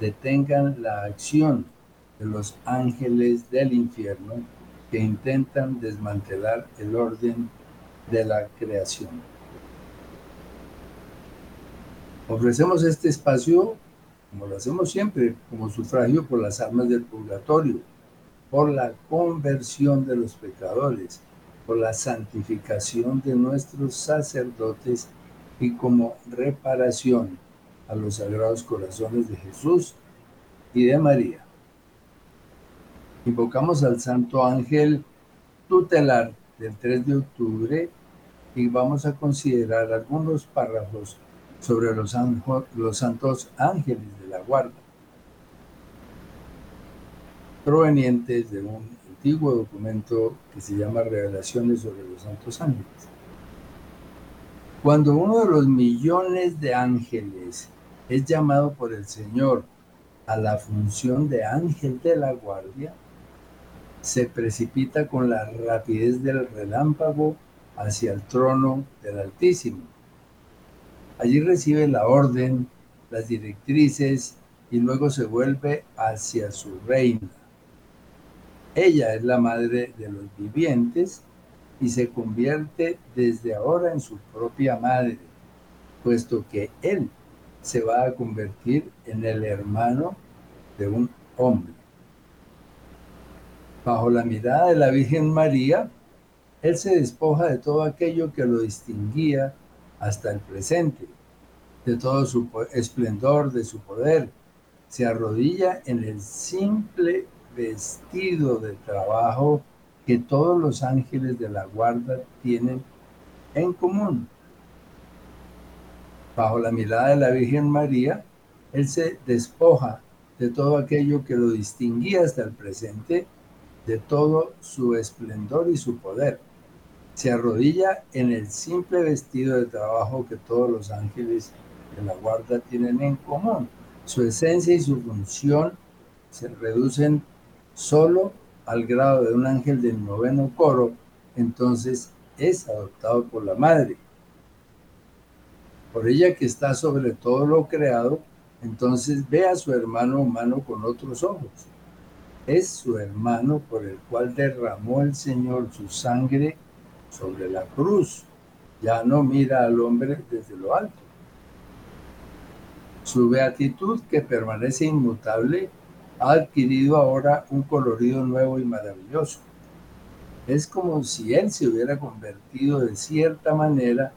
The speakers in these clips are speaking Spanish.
detengan la acción de los ángeles del infierno que intentan desmantelar el orden de la creación. Ofrecemos este espacio, como lo hacemos siempre, como sufragio por las almas del purgatorio, por la conversión de los pecadores, por la santificación de nuestros sacerdotes y como reparación a los sagrados corazones de Jesús y de María. Invocamos al Santo Ángel tutelar del 3 de octubre y vamos a considerar algunos párrafos sobre los, los santos ángeles de la guarda, provenientes de un antiguo documento que se llama Revelaciones sobre los Santos Ángeles. Cuando uno de los millones de ángeles es llamado por el Señor a la función de ángel de la guardia, se precipita con la rapidez del relámpago hacia el trono del Altísimo. Allí recibe la orden, las directrices y luego se vuelve hacia su reina. Ella es la madre de los vivientes y se convierte desde ahora en su propia madre, puesto que él se va a convertir en el hermano de un hombre. Bajo la mirada de la Virgen María, él se despoja de todo aquello que lo distinguía hasta el presente, de todo su esplendor, de su poder. Se arrodilla en el simple vestido de trabajo que todos los ángeles de la guarda tienen en común. Bajo la mirada de la Virgen María, él se despoja de todo aquello que lo distinguía hasta el presente, de todo su esplendor y su poder. Se arrodilla en el simple vestido de trabajo que todos los ángeles de la guarda tienen en común. Su esencia y su función se reducen solo al grado de un ángel del noveno coro, entonces es adoptado por la madre. Por ella que está sobre todo lo creado, entonces ve a su hermano humano con otros ojos. Es su hermano por el cual derramó el Señor su sangre sobre la cruz. Ya no mira al hombre desde lo alto. Su beatitud, que permanece inmutable, ha adquirido ahora un colorido nuevo y maravilloso. Es como si él se hubiera convertido de cierta manera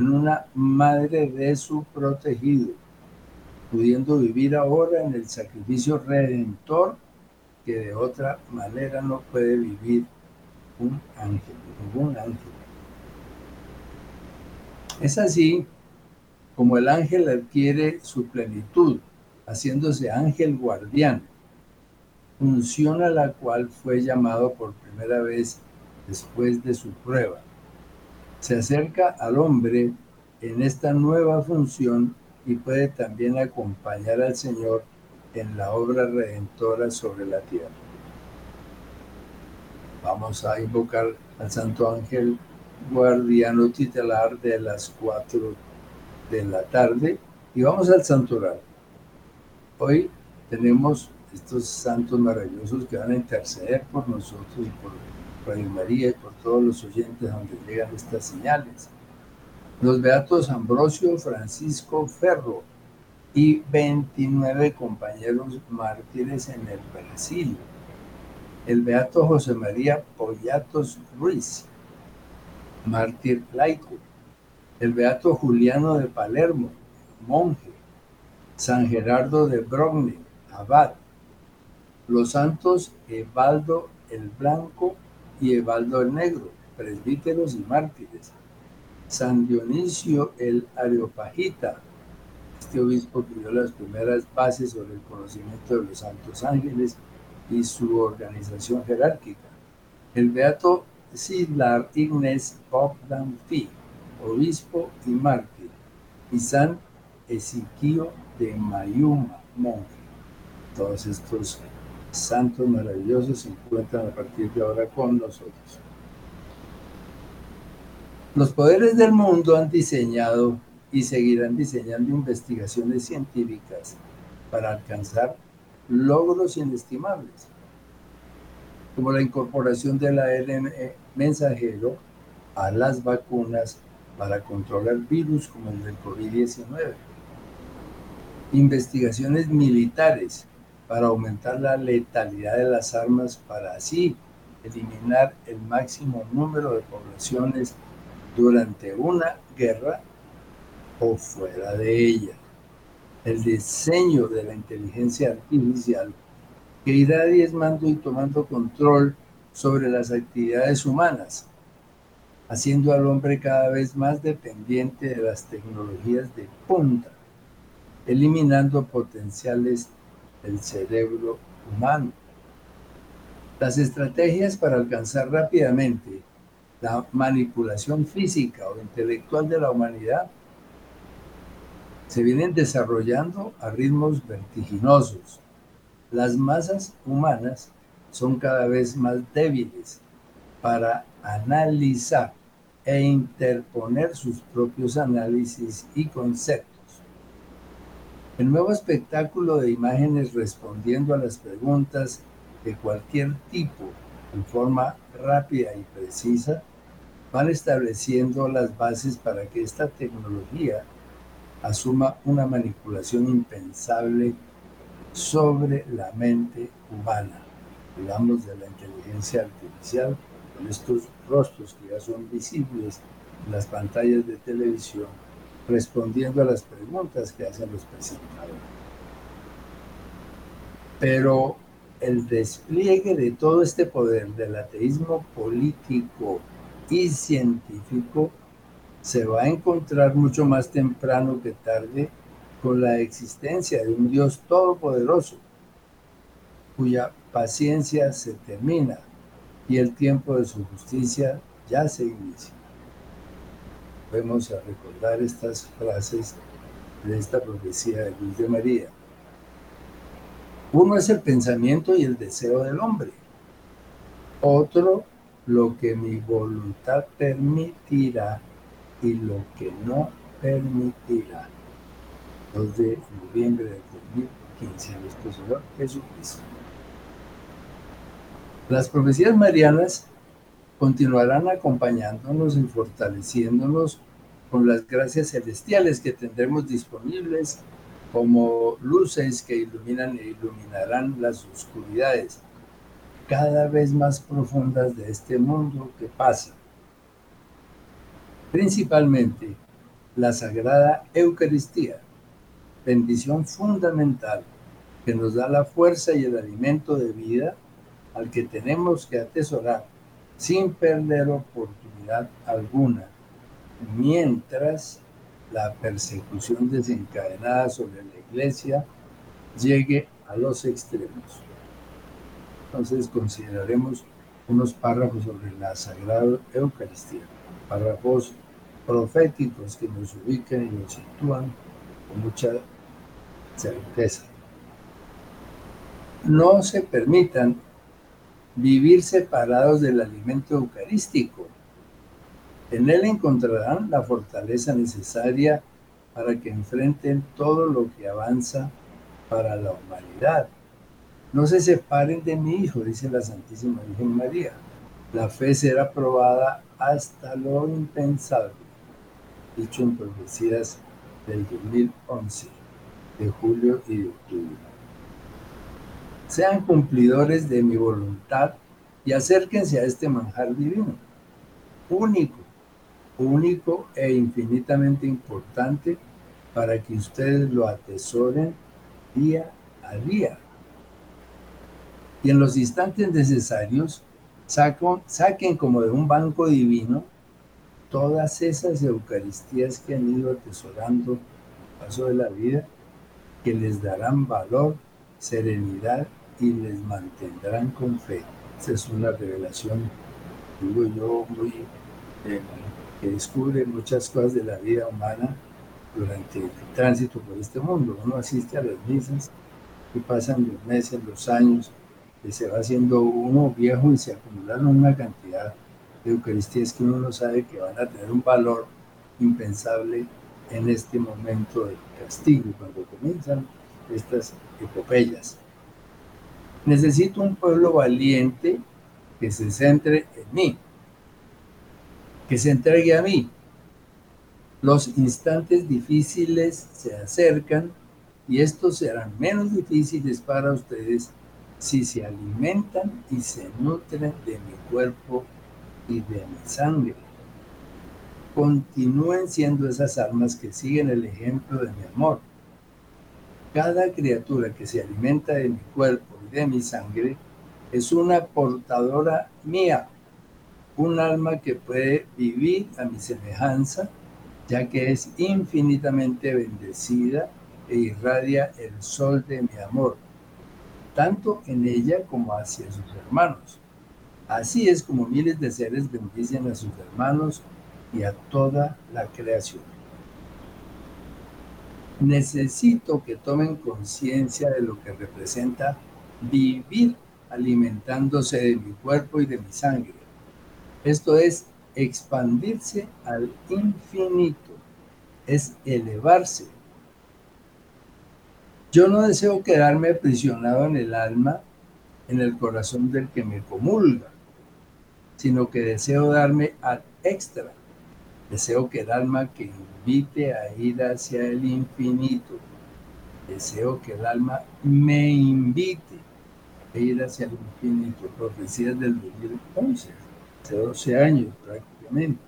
una madre de su protegido, pudiendo vivir ahora en el sacrificio redentor que de otra manera no puede vivir un ángel, ningún ángel. Es así como el ángel adquiere su plenitud, haciéndose ángel guardián, función a la cual fue llamado por primera vez después de su prueba. Se acerca al hombre en esta nueva función y puede también acompañar al Señor en la obra redentora sobre la tierra. Vamos a invocar al Santo Ángel guardiano titular de las cuatro de la tarde y vamos al santoral. Hoy tenemos estos santos maravillosos que van a interceder por nosotros y por Radio María y por todos los oyentes donde llegan estas señales. Los beatos Ambrosio Francisco Ferro y 29 compañeros mártires en el Brasil. El beato José María Pollatos Ruiz, mártir laico. El beato Juliano de Palermo, monje. San Gerardo de Brogne, abad los santos Evaldo el Blanco y Evaldo el Negro, presbíteros y mártires, San Dionisio el Areopagita, este obispo que dio las primeras bases sobre el conocimiento de los santos ángeles y su organización jerárquica. El beato Sidlar Ignace Bogdan Fi, obispo y mártir, y San Ezequiel de Mayuma, monje. Todos estos santos maravillosos se encuentran a partir de ahora con nosotros. Los poderes del mundo han diseñado y seguirán diseñando investigaciones científicas para alcanzar logros inestimables, como la incorporación del ARN mensajero a las vacunas para controlar virus como el del COVID-19, investigaciones militares para aumentar la letalidad de las armas para así eliminar el máximo número de poblaciones durante una guerra o fuera de ella. El diseño de la inteligencia artificial que irá diezmando y tomando control sobre las actividades humanas, haciendo al hombre cada vez más dependiente de las tecnologías de punta, eliminando potenciales del cerebro humano. Las estrategias para alcanzar rápidamente la manipulación física o intelectual de la humanidad se vienen desarrollando a ritmos vertiginosos. Las masas humanas son cada vez más débiles para analizar e interponer sus propios análisis y conceptos. El nuevo espectáculo de imágenes respondiendo a las preguntas de cualquier tipo en forma rápida y precisa van estableciendo las bases para que esta tecnología asuma una manipulación impensable sobre la mente humana, digamos de la inteligencia artificial, con estos rostros que ya son visibles en las pantallas de televisión, respondiendo a las preguntas que hacen los presentadores. Pero el despliegue de todo este poder del ateísmo político y científico se va a encontrar mucho más temprano que tarde con la existencia de un Dios todopoderoso, cuya paciencia se termina y el tiempo de su justicia ya se inicia. Vamos a recordar estas frases de esta profecía de Luis de María. Uno es el pensamiento y el deseo del hombre. Otro, lo que mi voluntad permitirá y lo que no permitirá. 2 de noviembre de 2015, nuestro Señor Jesucristo. Las profecías marianas continuarán acompañándonos y fortaleciéndonos con las gracias celestiales que tendremos disponibles como luces que iluminan e iluminarán las oscuridades cada vez más profundas de este mundo que pasa. Principalmente la Sagrada Eucaristía, bendición fundamental que nos da la fuerza y el alimento de vida al que tenemos que atesorar sin perder oportunidad alguna, mientras la persecución desencadenada sobre la iglesia llegue a los extremos. Entonces consideraremos unos párrafos sobre la Sagrada Eucaristía, párrafos proféticos que nos ubican y nos sitúan con mucha certeza. No se permitan vivir separados del alimento eucarístico. En él encontrarán la fortaleza necesaria para que enfrenten todo lo que avanza para la humanidad. No se separen de mi Hijo, dice la Santísima Virgen María. La fe será probada hasta lo impensable dicho en profecías del 2011, de julio y de octubre. Sean cumplidores de mi voluntad y acérquense a este manjar divino, único, único e infinitamente importante para que ustedes lo atesoren día a día. Y en los instantes necesarios, saquen como de un banco divino todas esas Eucaristías que han ido atesorando paso de la vida que les darán valor, serenidad y les mantendrán con fe. Esa es una revelación, digo yo, muy eh, que descubre muchas cosas de la vida humana durante el tránsito por este mundo. Uno asiste a las misas y pasan los meses, los años, y se va haciendo uno viejo y se acumulan una cantidad de Eucaristías que uno no sabe que van a tener un valor impensable en este momento de castigo, cuando comienzan estas epopeyas. Necesito un pueblo valiente que se centre en mí, que se entregue a mí. Los instantes difíciles se acercan y estos serán menos difíciles para ustedes si se alimentan y se nutren de mi cuerpo y de mi sangre. Continúen siendo esas almas que siguen el ejemplo de mi amor. Cada criatura que se alimenta de mi cuerpo de mi sangre es una portadora mía, un alma que puede vivir a mi semejanza, ya que es infinitamente bendecida e irradia el sol de mi amor, tanto en ella como hacia sus hermanos. Así es como miles de seres bendicen a sus hermanos y a toda la creación. Necesito que tomen conciencia de lo que representa vivir alimentándose de mi cuerpo y de mi sangre. Esto es expandirse al infinito, es elevarse. Yo no deseo quedarme aprisionado en el alma, en el corazón del que me comulga, sino que deseo darme ad extra. Deseo que el alma que invite a ir hacia el infinito, deseo que el alma me invite a ir hacia el infinito. Profecías del 2011, hace 12 años prácticamente.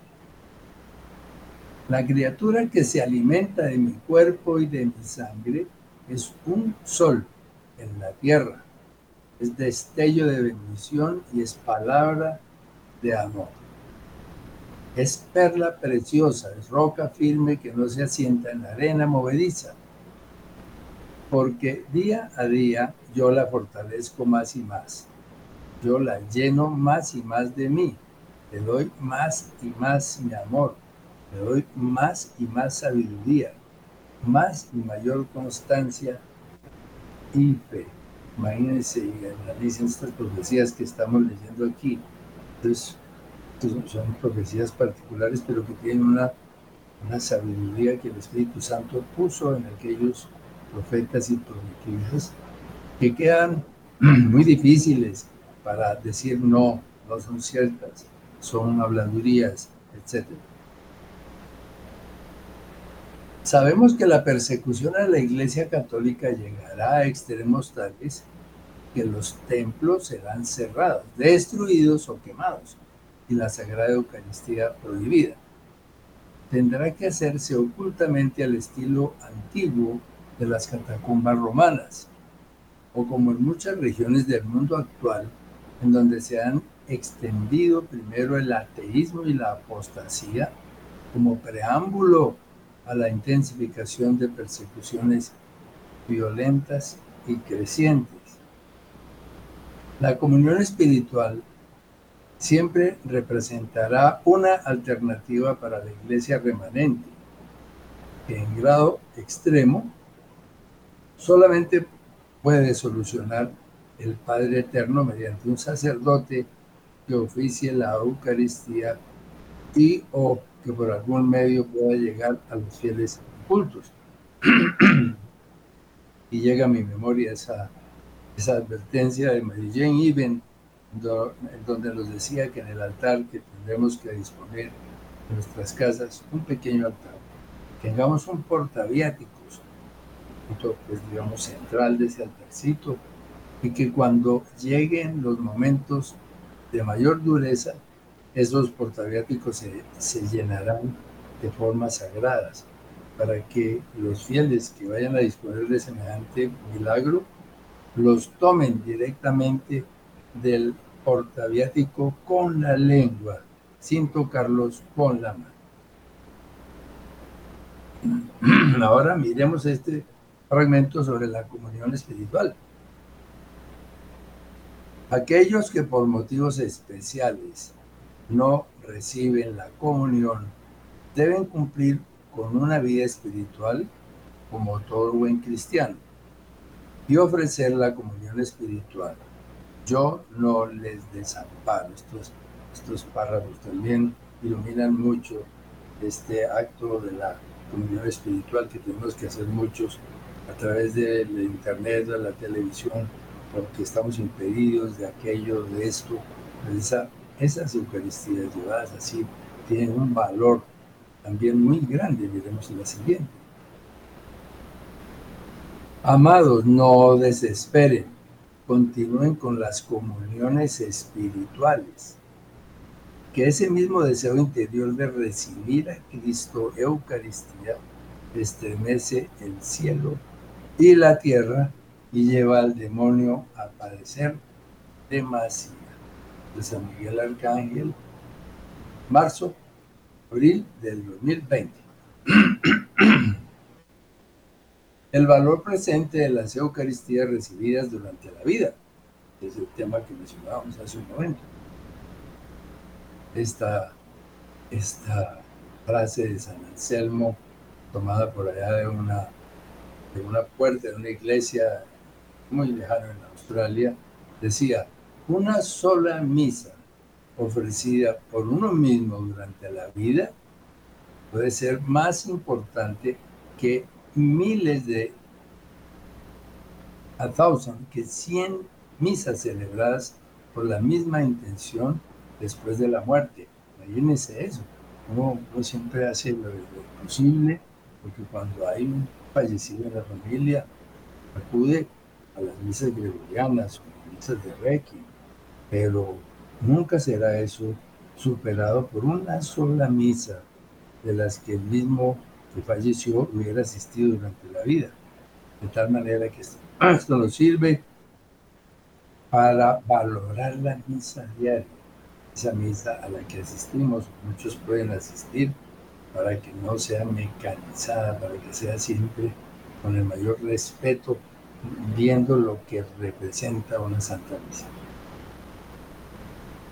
La criatura que se alimenta de mi cuerpo y de mi sangre es un sol en la tierra, es destello de bendición y es palabra de amor. Es perla preciosa, es roca firme que no se asienta en la arena movediza, porque día a día yo la fortalezco más y más. Yo la lleno más y más de mí. Le doy más y más mi amor. Le doy más y más sabiduría. Más y mayor constancia y fe. Imagínense y analicen estas profecías que estamos leyendo aquí. Entonces, son profecías particulares, pero que tienen una, una sabiduría que el Espíritu Santo puso en aquellos profetas y prometidas que quedan muy difíciles para decir no, no son ciertas, son habladurías, etc. Sabemos que la persecución a la Iglesia Católica llegará a extremos tales que los templos serán cerrados, destruidos o quemados y la Sagrada Eucaristía prohibida. Tendrá que hacerse ocultamente al estilo antiguo de las catacumbas romanas, o como en muchas regiones del mundo actual, en donde se han extendido primero el ateísmo y la apostasía como preámbulo a la intensificación de persecuciones violentas y crecientes. La comunión espiritual siempre representará una alternativa para la iglesia remanente, que en grado extremo solamente puede solucionar el Padre Eterno mediante un sacerdote que oficie la Eucaristía y o que por algún medio pueda llegar a los fieles cultos. y llega a mi memoria esa, esa advertencia de Mary Jane Even, donde nos decía que en el altar que tendremos que disponer en nuestras casas, un pequeño altar, tengamos un portaviáticos, pues digamos central de ese altarcito, y que cuando lleguen los momentos de mayor dureza, esos portaviáticos se, se llenarán de formas sagradas para que los fieles que vayan a disponer de semejante milagro los tomen directamente del portaviático con la lengua, sin tocarlos con la mano. Ahora miremos este fragmento sobre la comunión espiritual. Aquellos que por motivos especiales no reciben la comunión deben cumplir con una vida espiritual como todo buen cristiano y ofrecer la comunión espiritual. Yo no les desamparo. Estos, estos párrafos también iluminan mucho este acto de la comunión espiritual que tenemos que hacer muchos a través del internet, de la televisión, porque estamos impedidos de aquello, de esto, esas Eucaristías llevadas así tienen un valor también muy grande, veremos en la siguiente. Amados, no desesperen, continúen con las comuniones espirituales. Que ese mismo deseo interior de recibir a Cristo Eucaristía estremece el cielo y la tierra y lleva al demonio a padecer demasiado. De San Miguel Arcángel, marzo, abril del 2020. El valor presente de las Eucaristías recibidas durante la vida. Es el tema que mencionábamos hace un momento. Esta, esta frase de San Anselmo, tomada por allá de una, de una puerta de una iglesia muy lejana en Australia, decía, una sola misa ofrecida por uno mismo durante la vida puede ser más importante que miles de a thousand, que 100 misas celebradas por la misma intención después de la muerte. Imagínense eso. Uno, siempre hace lo, posible, porque cuando hay un fallecido en la familia, acude a las misas gregorianas o misas de Requiem, pero nunca será eso superado por una sola misa de las que el mismo que falleció hubiera asistido durante la vida. De tal manera que esto nos sirve para valorar la misa diaria, esa misa a la que asistimos. Muchos pueden asistir para que no sea mecanizada, para que sea siempre con el mayor respeto, viendo lo que representa una santa misa.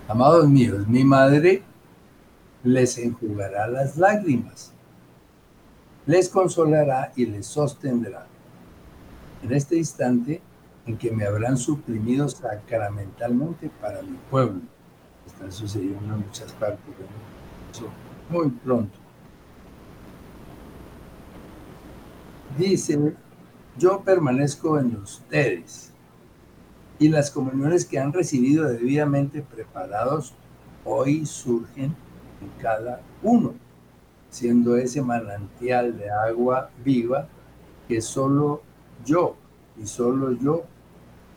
Amados míos, mi madre les enjugará las lágrimas les consolará y les sostendrá. En este instante en que me habrán suprimido sacramentalmente para mi pueblo. Está sucediendo en muchas partes Eso muy pronto. Dice, yo permanezco en ustedes y las comuniones que han recibido debidamente preparados hoy surgen en cada uno siendo ese manantial de agua viva que solo yo y solo yo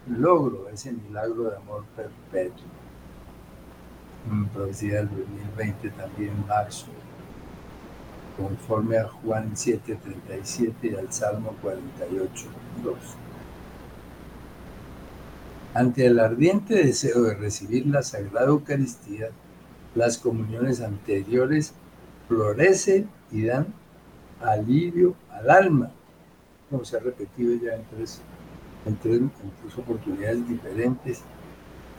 logro ese milagro de amor perpetuo. En del 2020 también marzo, conforme a Juan 7:37 y al Salmo 48:2. Ante el ardiente deseo de recibir la Sagrada Eucaristía, las comuniones anteriores florecen y dan alivio al alma, como se ha repetido ya en tres, en tres, oportunidades diferentes,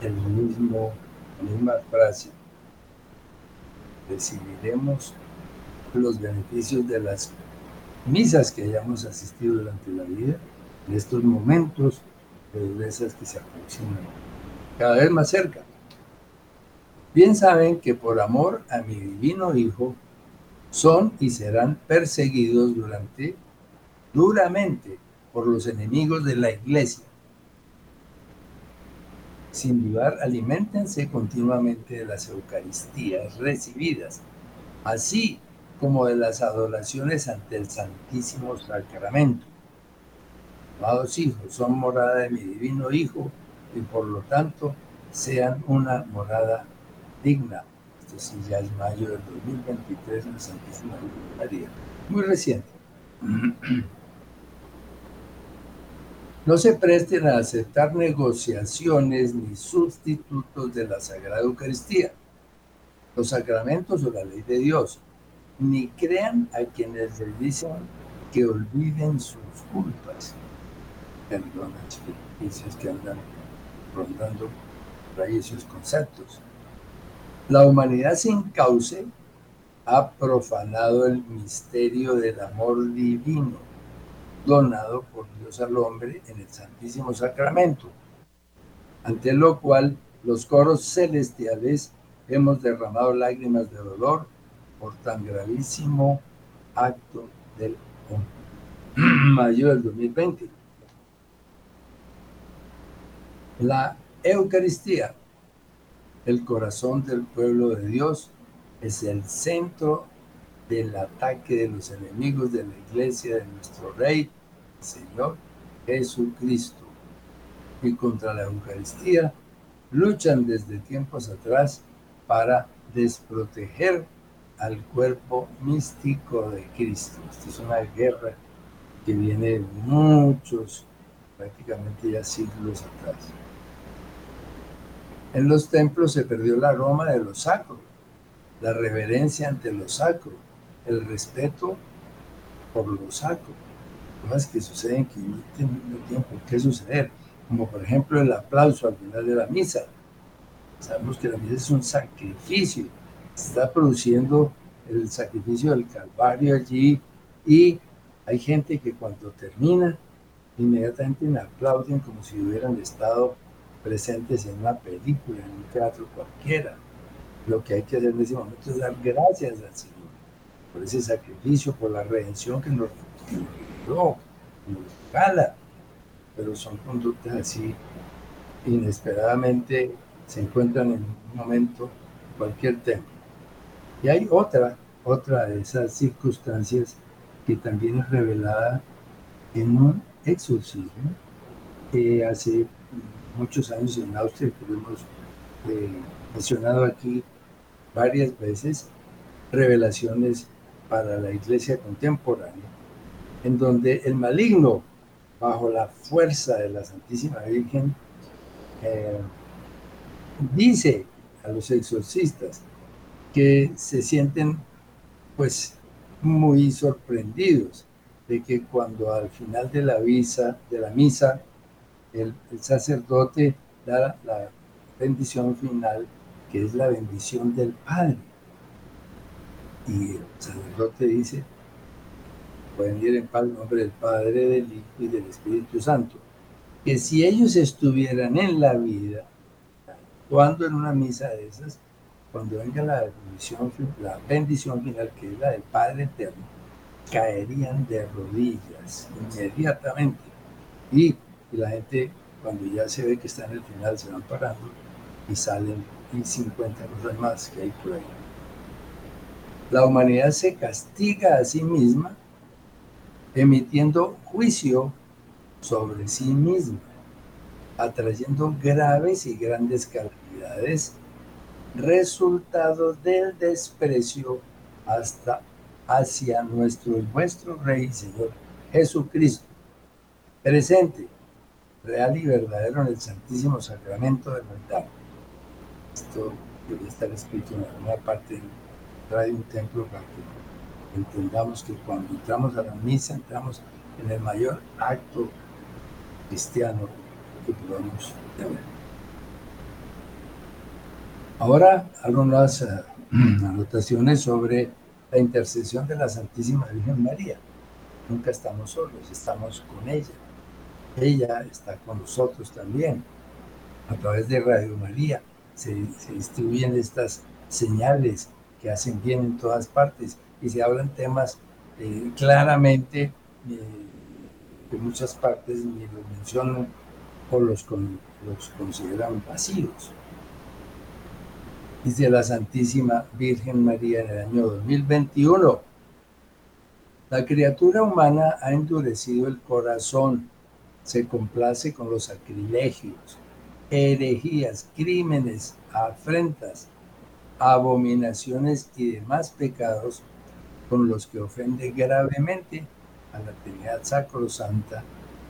el mismo, la misma frase. Recibiremos los beneficios de las misas que hayamos asistido durante la vida, en estos momentos de esas que se aproximan cada vez más cerca. Bien saben que por amor a mi divino Hijo, son y serán perseguidos durante, duramente por los enemigos de la iglesia. Sin dudar, alimentense continuamente de las Eucaristías recibidas, así como de las adoraciones ante el Santísimo Sacramento. Amados hijos, son morada de mi divino Hijo y por lo tanto sean una morada digna esto sí ya es mayo del 2023 en Santísima María, muy reciente. No se presten a aceptar negociaciones ni sustitutos de la Sagrada Eucaristía, los sacramentos o la ley de Dios. Ni crean a quienes les dicen que olviden sus culpas. Perdón, experiencias que andan rondando por ahí conceptos. La humanidad sin cauce ha profanado el misterio del amor divino donado por Dios al hombre en el Santísimo Sacramento, ante lo cual los coros celestiales hemos derramado lágrimas de dolor por tan gravísimo acto del mayo del 2020. La Eucaristía, el corazón del pueblo de Dios, es el centro del ataque de los enemigos de la iglesia de nuestro Rey, Señor Jesucristo. Y contra la Eucaristía luchan desde tiempos atrás para desproteger al cuerpo místico de Cristo. Esta es una guerra que viene muchos, prácticamente ya siglos atrás. En los templos se perdió la aroma de lo sacro, la reverencia ante lo sacro, el respeto por lo sacro. Cosas que suceden que no tienen por qué suceder, como por ejemplo el aplauso al final de la misa. Sabemos que la misa es un sacrificio, está produciendo el sacrificio del Calvario allí y hay gente que cuando termina inmediatamente me aplauden como si hubieran estado presentes en una película, en un teatro cualquiera. Lo que hay que hacer en ese momento es dar gracias al Señor por ese sacrificio, por la redención que nos dio, nos regala. Pero son conductas así, inesperadamente se encuentran en un momento, cualquier tema. Y hay otra, otra de esas circunstancias que también es revelada en un exorcismo que hace muchos años en Austria, que hemos eh, mencionado aquí varias veces, revelaciones para la iglesia contemporánea, en donde el maligno, bajo la fuerza de la Santísima Virgen, eh, dice a los exorcistas que se sienten pues muy sorprendidos de que cuando al final de la, visa, de la misa el, sacerdote da la bendición final, que es la bendición del Padre. Y el sacerdote dice, pueden ir en paz el nombre del Padre, del Hijo y del Espíritu Santo. Que si ellos estuvieran en la vida, cuando en una misa de esas, cuando venga la bendición, final, que es la del Padre Eterno, caerían de rodillas inmediatamente. Y, la gente, cuando ya se ve que está en el final, se van parando y salen y 50 cosas más que hay por ahí. La humanidad se castiga a sí misma emitiendo juicio sobre sí misma, atrayendo graves y grandes calamidades resultado del desprecio hasta hacia nuestro y vuestro Rey y Señor Jesucristo, presente, real y verdadero en el Santísimo Sacramento del altar. Esto debe estar escrito en alguna parte de un templo para que entendamos que cuando entramos a la misa entramos en el mayor acto cristiano que podamos tener. Ahora algunas eh, anotaciones sobre la intercesión de la Santísima Virgen María. Nunca estamos solos, estamos con ella. Ella está con nosotros también. A través de Radio María se, distribuyen estas señales que hacen bien en todas partes y se hablan temas eh, claramente eh, que muchas partes ni los mencionan o los, los consideran vacíos dice la Santísima Virgen María en el año 2021. La criatura humana ha endurecido el corazón, se complace con los sacrilegios, herejías, crímenes, afrentas, abominaciones y demás pecados con los que ofende gravemente a la Trinidad Sacrosanta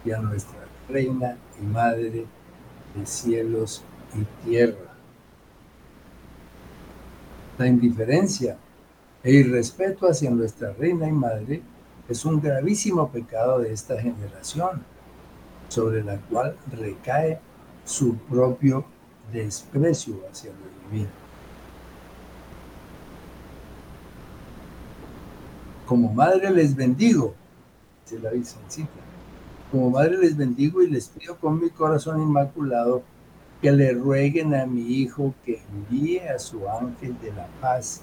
y a nuestra Reina y Madre de cielos y tierra la indiferencia, e irrespeto hacia nuestra reina y madre es un gravísimo pecado de esta generación, sobre la cual recae su propio desprecio hacia lo divino. Como madre les bendigo, dice la Virgencita. Como madre les bendigo y les pido con mi corazón inmaculado que le rueguen a mi hijo que envíe a su ángel de la paz.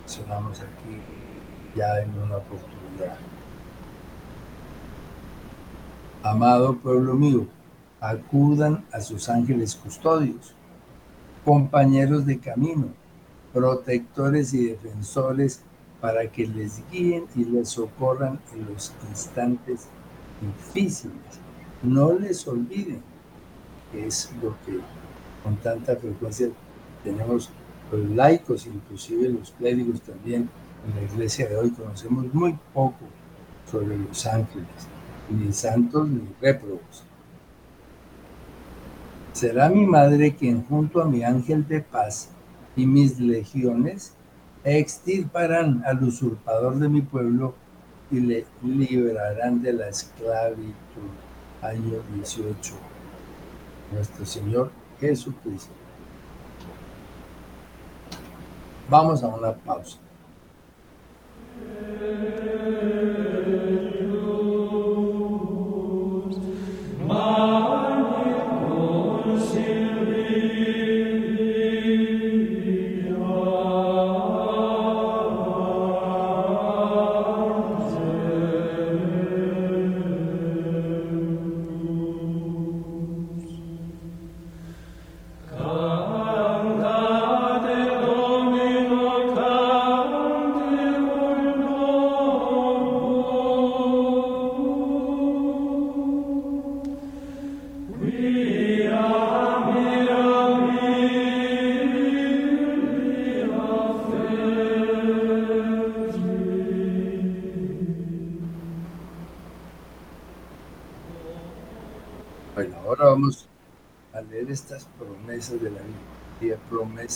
Mencionamos aquí ya en una oportunidad. Amado pueblo mío, acudan a sus ángeles custodios, compañeros de camino, protectores y defensores para que les guíen y les socorran en los instantes difíciles. No les olviden, es lo que con tanta frecuencia tenemos los laicos, inclusive los clérigos también en la iglesia de hoy, conocemos muy poco sobre los ángeles, ni santos ni réprobos. Será mi madre quien junto a mi ángel de paz y mis legiones extirparán al usurpador de mi pueblo y le librarán de la esclavitud. Año 18. Nuestro Señor Jesucristo. Vamos a una pausa.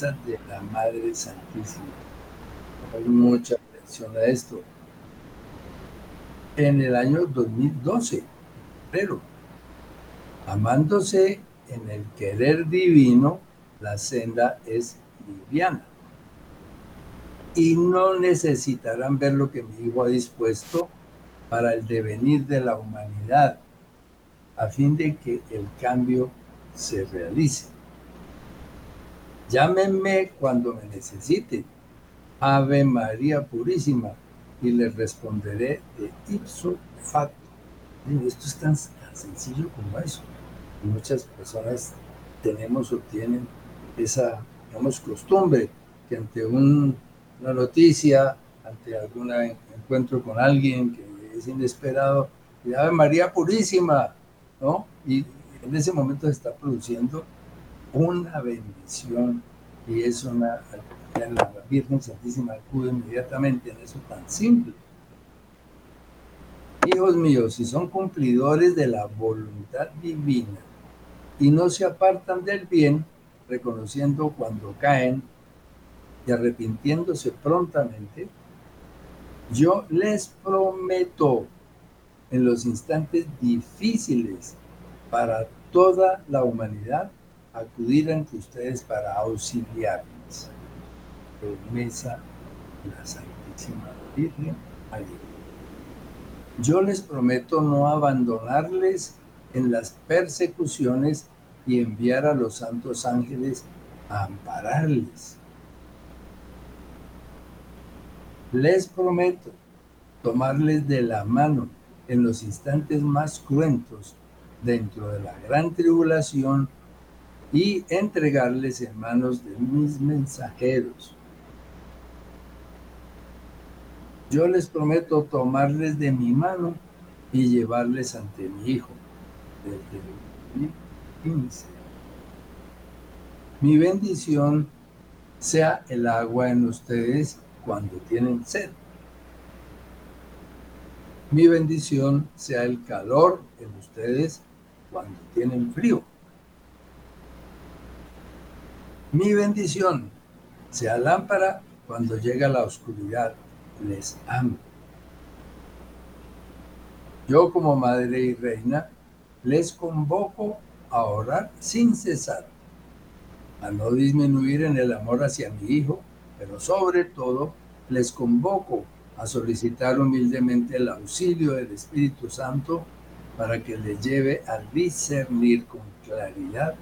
De la Madre Santísima. Hay mucha atención a esto. En el año 2012, pero amándose en el querer divino, la senda es liviana. Y no necesitarán ver lo que mi Hijo ha dispuesto para el devenir de la humanidad, a fin de que el cambio se realice. Llámenme cuando me necesiten. Ave María Purísima y les responderé de ipso facto. Esto es tan, sencillo como eso. muchas personas tenemos o tienen esa, digamos, costumbre que ante una noticia, ante algún encuentro con alguien que es inesperado, Ave María Purísima, ¿no? Y en ese momento se está produciendo una bendición y es una, la Virgen Santísima acude inmediatamente en eso tan simple. Hijos míos, si son cumplidores de la voluntad divina y no se apartan del bien, reconociendo cuando caen y arrepintiéndose prontamente, yo les prometo en los instantes difíciles para toda la humanidad acudir ante ustedes para auxiliarles. Promesa de la Santísima Virgen. Yo les prometo no abandonarles en las persecuciones y enviar a los santos ángeles a ampararles. Les prometo tomarles de la mano en los instantes más cruentos dentro de la gran tribulación y entregarles en manos de mis mensajeros. Yo les prometo tomarles de mi mano y llevarles ante mi Hijo. Desde el Mi bendición sea el agua en ustedes cuando tienen sed. Mi bendición sea el calor en ustedes cuando tienen frío. Mi bendición sea lámpara cuando llega la oscuridad, les amo. Yo como madre y reina les convoco a orar sin cesar, a no disminuir en el amor hacia mi Hijo, pero sobre todo les convoco a solicitar humildemente el auxilio del Espíritu Santo para que les lleve a discernir con claridad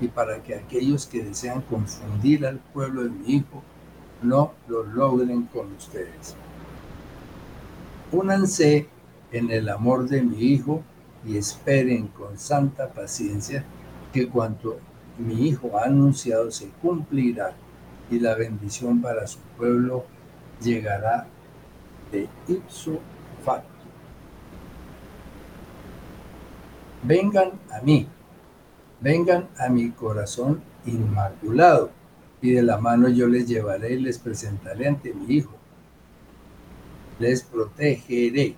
y para que aquellos que desean confundir al pueblo de mi Hijo no lo logren con ustedes. Únanse en el amor de mi Hijo y esperen con santa paciencia que cuanto mi Hijo ha anunciado se cumplirá y la bendición para su pueblo llegará de ipso facto. Vengan a mí, vengan a mi corazón inmaculado, y de la mano yo les llevaré y les presentaré ante mi Hijo. Les protegeré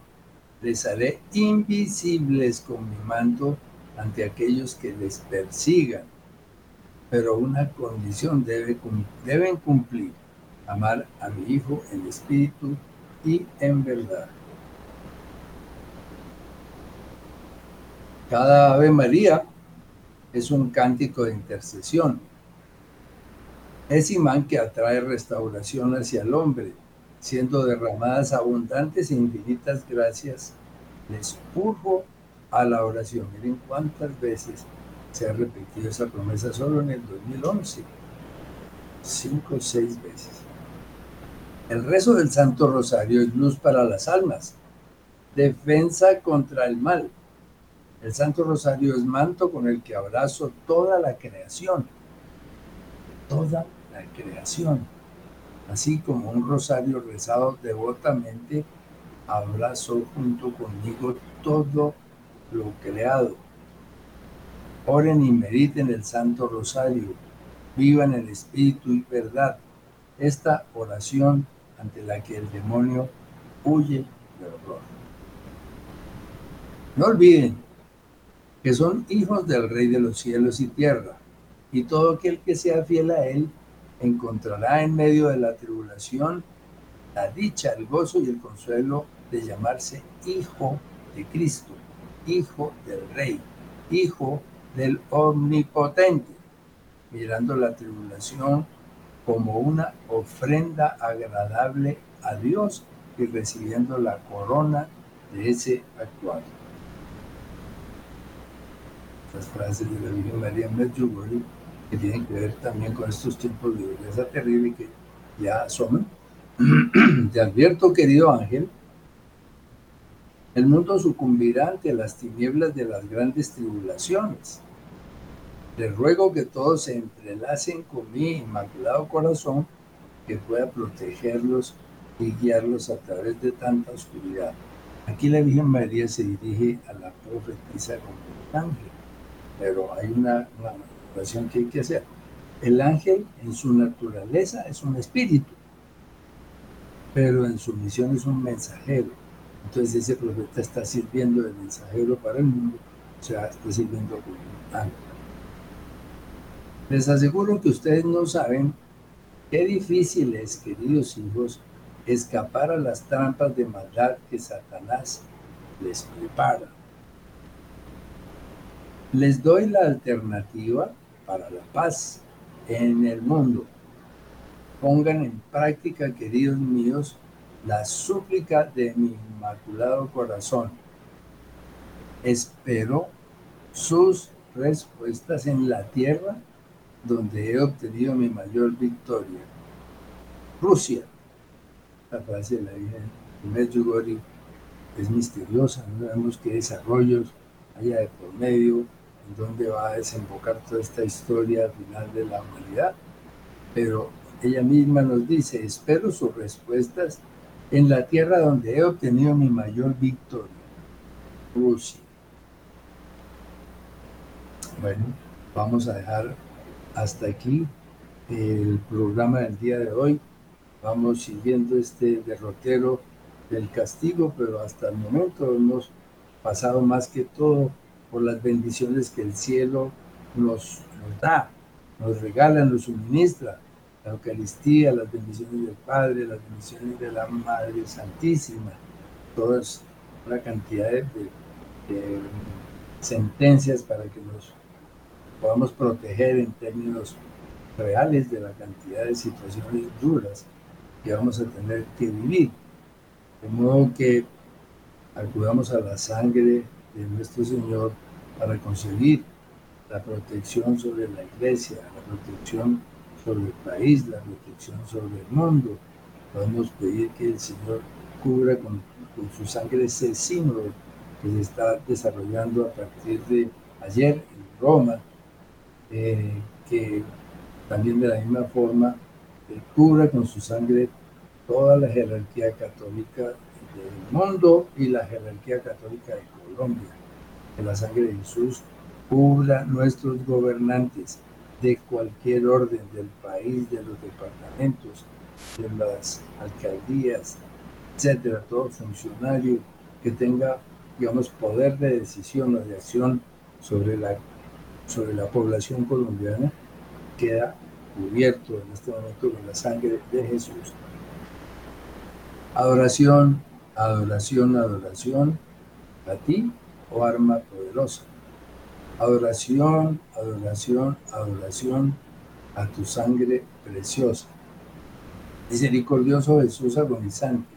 les haré invisibles con mi manto ante aquellos que les persigan. Pero una condición debe, deben cumplir, amar a mi Hijo en espíritu y en verdad. Cada Ave María es un cántico de intercesión. Es imán que atrae restauración hacia el hombre siendo derramadas abundantes e infinitas gracias, les urjo a la oración. Miren cuántas veces se ha repetido esa promesa solo en el 2011. Cinco o seis veces. El rezo del Santo Rosario es luz para las almas, defensa contra el mal. El Santo Rosario es manto con el que abrazo toda la creación. Toda la creación así como un rosario rezado devotamente, abrazo junto conmigo todo lo creado. Oren y mediten el Santo Rosario, vivan el Espíritu y verdad. Esta oración ante la que el demonio huye del horror. No olviden que son hijos del Rey de los cielos y tierra, y todo aquel que sea fiel a Él encontrará en medio de la tribulación la dicha, el gozo y el consuelo de llamarse hijo de Cristo, hijo del Rey, hijo del Omnipotente, mirando la tribulación como una ofrenda agradable a Dios y recibiendo la corona de ese actual. Las frases de la Virgen María Medjugorje que tienen que ver también con estos tiempos de violencia terrible que ya asoman. Te advierto, querido ángel, el mundo sucumbirá ante las tinieblas de las grandes tribulaciones. Les ruego que todos se entrelacen con mi inmaculado corazón, que pueda protegerlos y guiarlos a través de tanta oscuridad. Aquí la Virgen María se dirige a la profetisa como el ángel, pero hay una, una que hay que hacer. El ángel en su naturaleza es un espíritu, pero en su misión es un mensajero. Entonces ese profeta está sirviendo de mensajero para el mundo, o sea, está sirviendo como ángel. Les aseguro que ustedes no saben qué difícil es, queridos hijos, escapar a las trampas de maldad que Satanás les prepara. Les doy la alternativa para la paz en el mundo. Pongan en práctica, queridos míos, la súplica de mi inmaculado corazón. Espero sus respuestas en la tierra donde he obtenido mi mayor victoria. Rusia. La frase de la Virgen es misteriosa, no sabemos qué desarrollos haya de por medio, dónde va a desembocar toda esta historia final de la humanidad. Pero ella misma nos dice, espero sus respuestas en la tierra donde he obtenido mi mayor victoria, Rusia. Bueno, vamos a dejar hasta aquí el programa del día de hoy. Vamos siguiendo este derrotero del castigo, pero hasta el momento hemos pasado más que todo por las bendiciones que el cielo nos, da, nos regala, nos suministra. la Eucaristía, las bendiciones del Padre, las bendiciones de la Madre Santísima, todas una cantidad de, sentencias para que nos podamos proteger en términos reales de la cantidad de situaciones duras que vamos a tener que vivir. De modo que acudamos a la sangre de nuestro Señor para conseguir la protección sobre la iglesia, la protección sobre el país, la protección sobre el mundo. Podemos pedir que el Señor cubra con, su sangre ese símbolo que se está desarrollando a partir de ayer en Roma, eh, que también de la misma forma eh, cubra con su sangre toda la jerarquía católica del mundo y la jerarquía católica de Colombia. Que la sangre de Jesús cubra nuestros gobernantes de cualquier orden del país, de los departamentos, de las alcaldías, etcétera, todo funcionario que tenga, digamos, poder de decisión o de acción sobre la, sobre la población colombiana, queda cubierto en este momento con la sangre de Jesús. Adoración, adoración, adoración a ti, oh arma poderosa. Adoración, adoración, adoración a tu sangre preciosa. Misericordioso Jesús agonizante,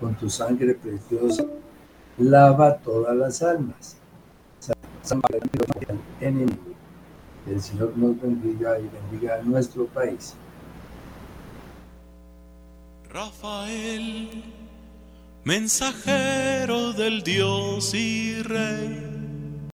con tu sangre preciosa, lava todas las almas. enemigo. El Señor nos bendiga y bendiga a nuestro país. Rafael, mensajero del Dios y Rey